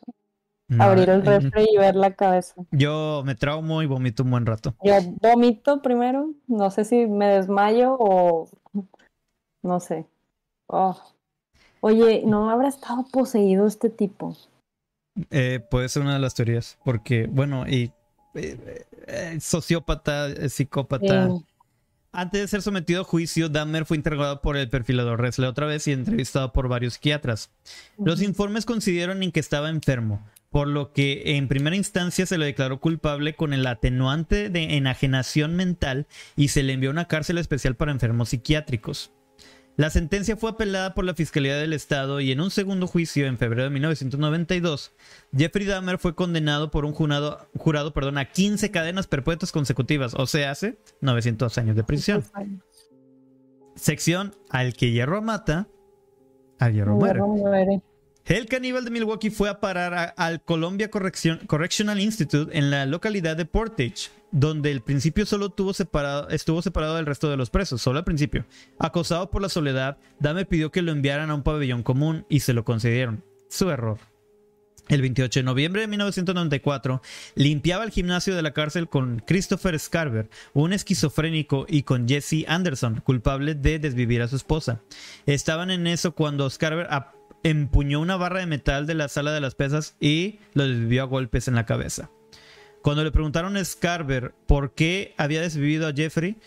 Speaker 2: Abrir el refri y ver la cabeza.
Speaker 1: Yo me traumo y vomito un buen rato.
Speaker 2: Yo vomito primero, no sé si me desmayo o no sé. Oh. Oye, ¿no habrá estado poseído este tipo?
Speaker 1: Eh, puede ser una de las teorías, porque, bueno, y eh, eh, sociópata, psicópata. Antes de ser sometido a juicio, Dahmer fue interrogado por el perfilador Resle otra vez y entrevistado por varios psiquiatras. Los informes consideraron en que estaba enfermo, por lo que en primera instancia se le declaró culpable con el atenuante de enajenación mental y se le envió a una cárcel especial para enfermos psiquiátricos. La sentencia fue apelada por la Fiscalía del Estado y en un segundo juicio en febrero de 1992, Jeffrey Dahmer fue condenado por un jurado, jurado perdón, a 15 cadenas perpetuas consecutivas, o sea, hace 900 años de prisión. Sección al que hierro mata, al hierro muere. El caníbal de Milwaukee fue a parar al Columbia Correctional Institute en la localidad de Portage, donde el principio solo estuvo separado del resto de los presos, solo al principio. Acosado por la soledad, Dame pidió que lo enviaran a un pabellón común y se lo concedieron. Su error. El 28 de noviembre de 1994, limpiaba el gimnasio de la cárcel con Christopher Scarver, un esquizofrénico, y con Jesse Anderson, culpable de desvivir a su esposa. Estaban en eso cuando Scarver empuñó una barra de metal de la sala de las pesas y lo desvivió a golpes en la cabeza. Cuando le preguntaron a Scarver por qué había desvivido a Jeffrey,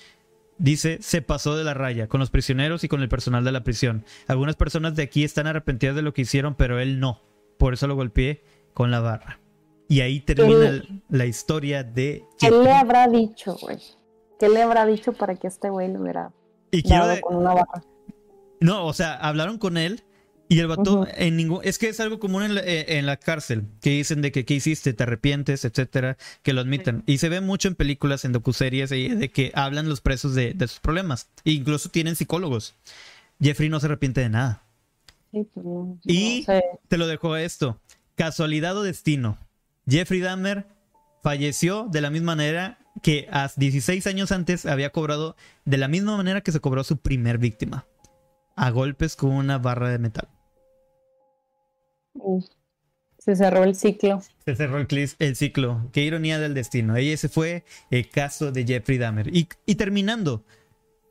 Speaker 1: dice, se pasó de la raya con los prisioneros y con el personal de la prisión. Algunas personas de aquí están arrepentidas de lo que hicieron, pero él no. Por eso lo golpeé con la barra. Y ahí termina la historia de...
Speaker 2: ¿Qué le habrá dicho, güey? ¿Qué le habrá dicho para que este güey lo hubiera
Speaker 1: y quiero con una barra? No, o sea, hablaron con él y el vato en ningún... Es que es algo común en la, eh, en la, cárcel, que dicen de que qué hiciste, te arrepientes, etcétera, que lo admiten. Y se ve mucho en películas, en docuseries, de que hablan los presos de, de sus problemas. E incluso tienen psicólogos. Jeffrey no se arrepiente de nada. Pues, y te lo dejo esto. Casualidad o destino. Jeffrey Dahmer falleció de la misma manera que a 16 años antes había cobrado de la misma manera que se cobró su primer víctima. A golpes con una barra de metal.
Speaker 2: Se cerró el ciclo.
Speaker 1: Se cerró el, ciclo. Qué ironía del destino. Y ese fue el caso de Jeffrey Dahmer. Y, terminando,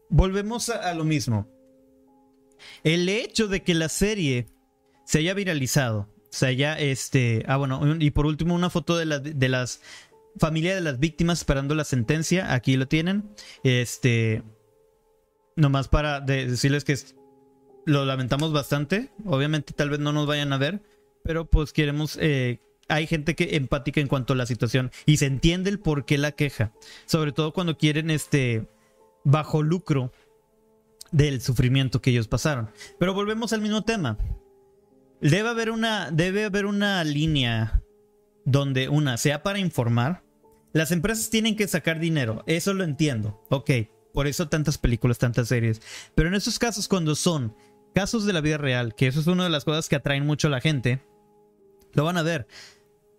Speaker 1: volvemos a, lo mismo. El hecho de que la serie se haya viralizado, se haya, este, ah, bueno, y por último una foto de, de las familias de las víctimas esperando la sentencia, aquí lo tienen, este, nomás para decirles que lo lamentamos bastante, obviamente tal vez no nos vayan a ver, pero pues queremos, eh, hay gente que empática en cuanto a la situación y se entiende el por qué la queja, sobre todo cuando quieren, este, bajo lucro del sufrimiento que ellos pasaron. Pero volvemos al mismo tema. Debe haber una, debe haber una línea donde una sea para informar. Las empresas tienen que sacar dinero, eso lo entiendo. Ok, por eso tantas películas, tantas series. Pero en esos casos, cuando son casos de la vida real, que eso es una de las cosas que atraen mucho a la gente, lo van a ver.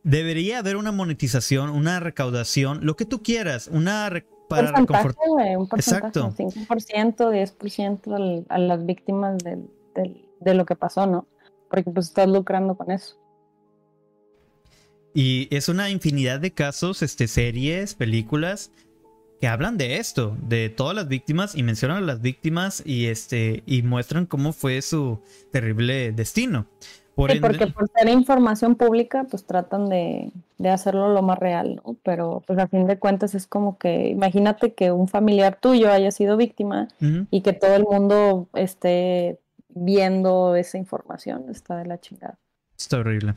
Speaker 1: Debería haber una monetización, una recaudación, lo que tú quieras, una
Speaker 2: para reconfortar. Un porcentaje, Exacto. 5%, 10% a las víctimas de lo que pasó, ¿no? Porque pues estás lucrando con eso.
Speaker 1: Y es una infinidad de casos, este, series, películas que hablan de esto, de todas las víctimas y mencionan a las víctimas y este y muestran cómo fue su terrible destino
Speaker 2: porque por ser información pública, pues tratan de, hacerlo lo más real, ¿no? Pero pues a fin de cuentas es como que, imagínate que un familiar tuyo haya sido víctima y que todo el mundo esté viendo esa información, está de la chingada.
Speaker 1: Está horrible.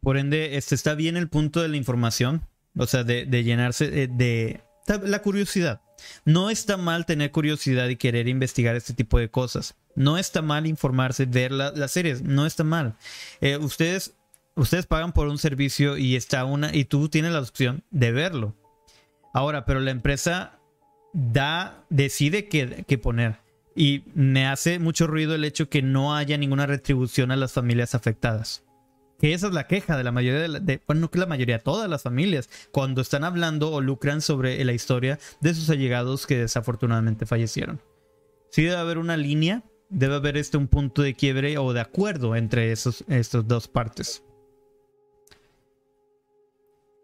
Speaker 1: Por ende, este está bien el punto de la información, o sea, de, de llenarse de, de la curiosidad. No está mal tener curiosidad y querer investigar este tipo de cosas. No está mal informarse, ver las series. No está mal. Eh, ustedes, ustedes pagan por un servicio y está una y tú tienes la opción de verlo. Ahora, pero la empresa da, decide qué, poner. Y me hace mucho ruido el hecho que no haya ninguna retribución a las familias afectadas. Que esa es la queja de la mayoría de, la, bueno, no que la mayoría, todas las familias, cuando están hablando o lucran sobre la historia de sus allegados que desafortunadamente fallecieron. Sí debe haber una línea, debe haber este un punto de quiebre o de acuerdo entre esos, estas dos partes.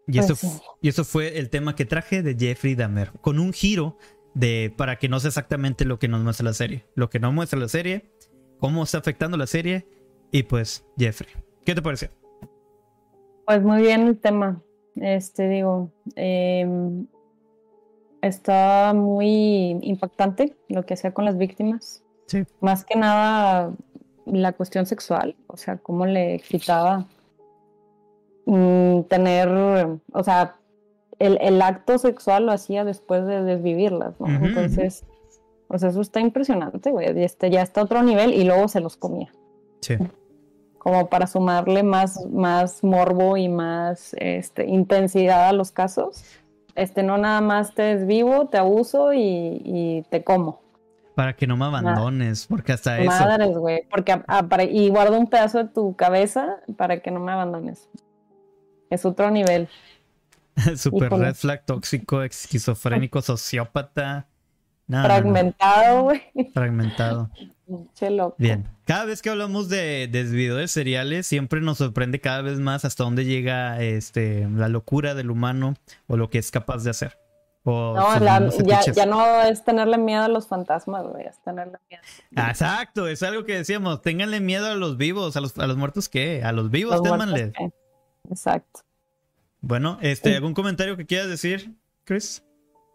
Speaker 1: Y eso, pues y eso fue el tema que traje de Jeffrey Dahmer, con un giro de para que no sea exactamente lo que nos muestra la serie. Lo que no muestra la serie, cómo está afectando la serie y pues Jeffrey. ¿Qué te pareció?
Speaker 2: Pues muy bien el tema. Este, digo, em, está muy impactante lo que hacía con las víctimas. Sí. Más que nada la cuestión sexual, o sea, cómo le quitaba mm, tener, o sea, el, acto sexual lo hacía después de desvivirlas, ¿no? Entonces, o sea, eso está impresionante, güey. Este ya está a otro nivel y luego se los comía. Sí como para sumarle más, más morbo y más este, intensidad a los casos. Este, no nada más te desvivo, te abuso y, te como.
Speaker 1: Para que no me abandones, porque hasta eso.
Speaker 2: Madres, güey, porque y guardo un pedazo de tu cabeza para que no me abandones. Es otro nivel.
Speaker 1: Super red flag tóxico, esquizofrénico, sociópata.
Speaker 2: Fragmentado, güey.
Speaker 1: Fragmentado. Bien. Cada vez que hablamos de desvividores seriales, siempre nos sorprende cada vez más hasta dónde llega este, la locura del humano o lo que es capaz de hacer.
Speaker 2: no, ya, no es tenerle miedo a los fantasmas, güey, es tenerle miedo.
Speaker 1: exacto, es algo que decíamos, ténganle miedo a los vivos, a los, a los muertos qué, a los vivos, témanle.
Speaker 2: Exacto.
Speaker 1: Bueno, este, ¿algún comentario que quieras decir, Chris?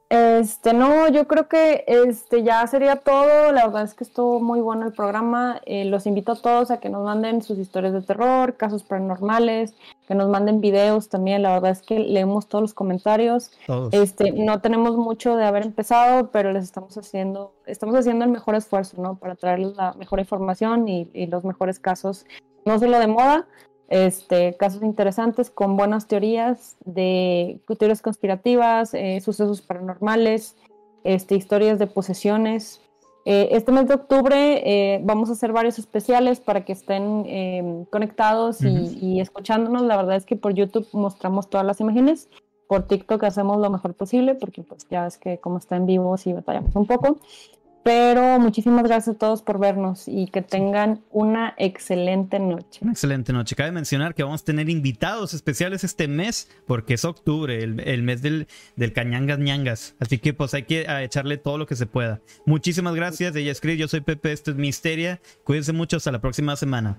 Speaker 2: Este, no, yo creo que este ya sería todo. La verdad es que estuvo muy bueno el programa. Eh, los invito a todos a que nos manden sus historias de terror, casos paranormales, que nos manden videos también. La verdad es que leemos todos los comentarios. Este, no tenemos mucho de haber empezado, pero les estamos haciendo, estamos haciendo el mejor esfuerzo, ¿no? Para traerles la mejor información y, y los mejores casos, no solo de moda, este, casos interesantes con buenas teorías de teorías conspirativas, eh, sucesos paranormales, este, historias de posesiones. Eh, este mes de octubre eh, vamos a hacer varios especiales para que estén em, conectados y, y, escuchándonos. La verdad es que por YouTube mostramos todas las imágenes. Por TikTok hacemos lo mejor posible porque pues ya es que como está en vivo sí batallamos un poco. Pero muchísimas gracias a todos por vernos y que tengan una excelente noche.
Speaker 1: Una excelente noche. Cabe mencionar que vamos a tener invitados especiales este mes porque es octubre, el, mes del, del Cañangas ñangas. Así que pues hay que echarle todo lo que se pueda. Muchísimas gracias. Ella escribe, yo soy Pepe, esto es Misteria. Cuídense mucho, hasta la próxima semana.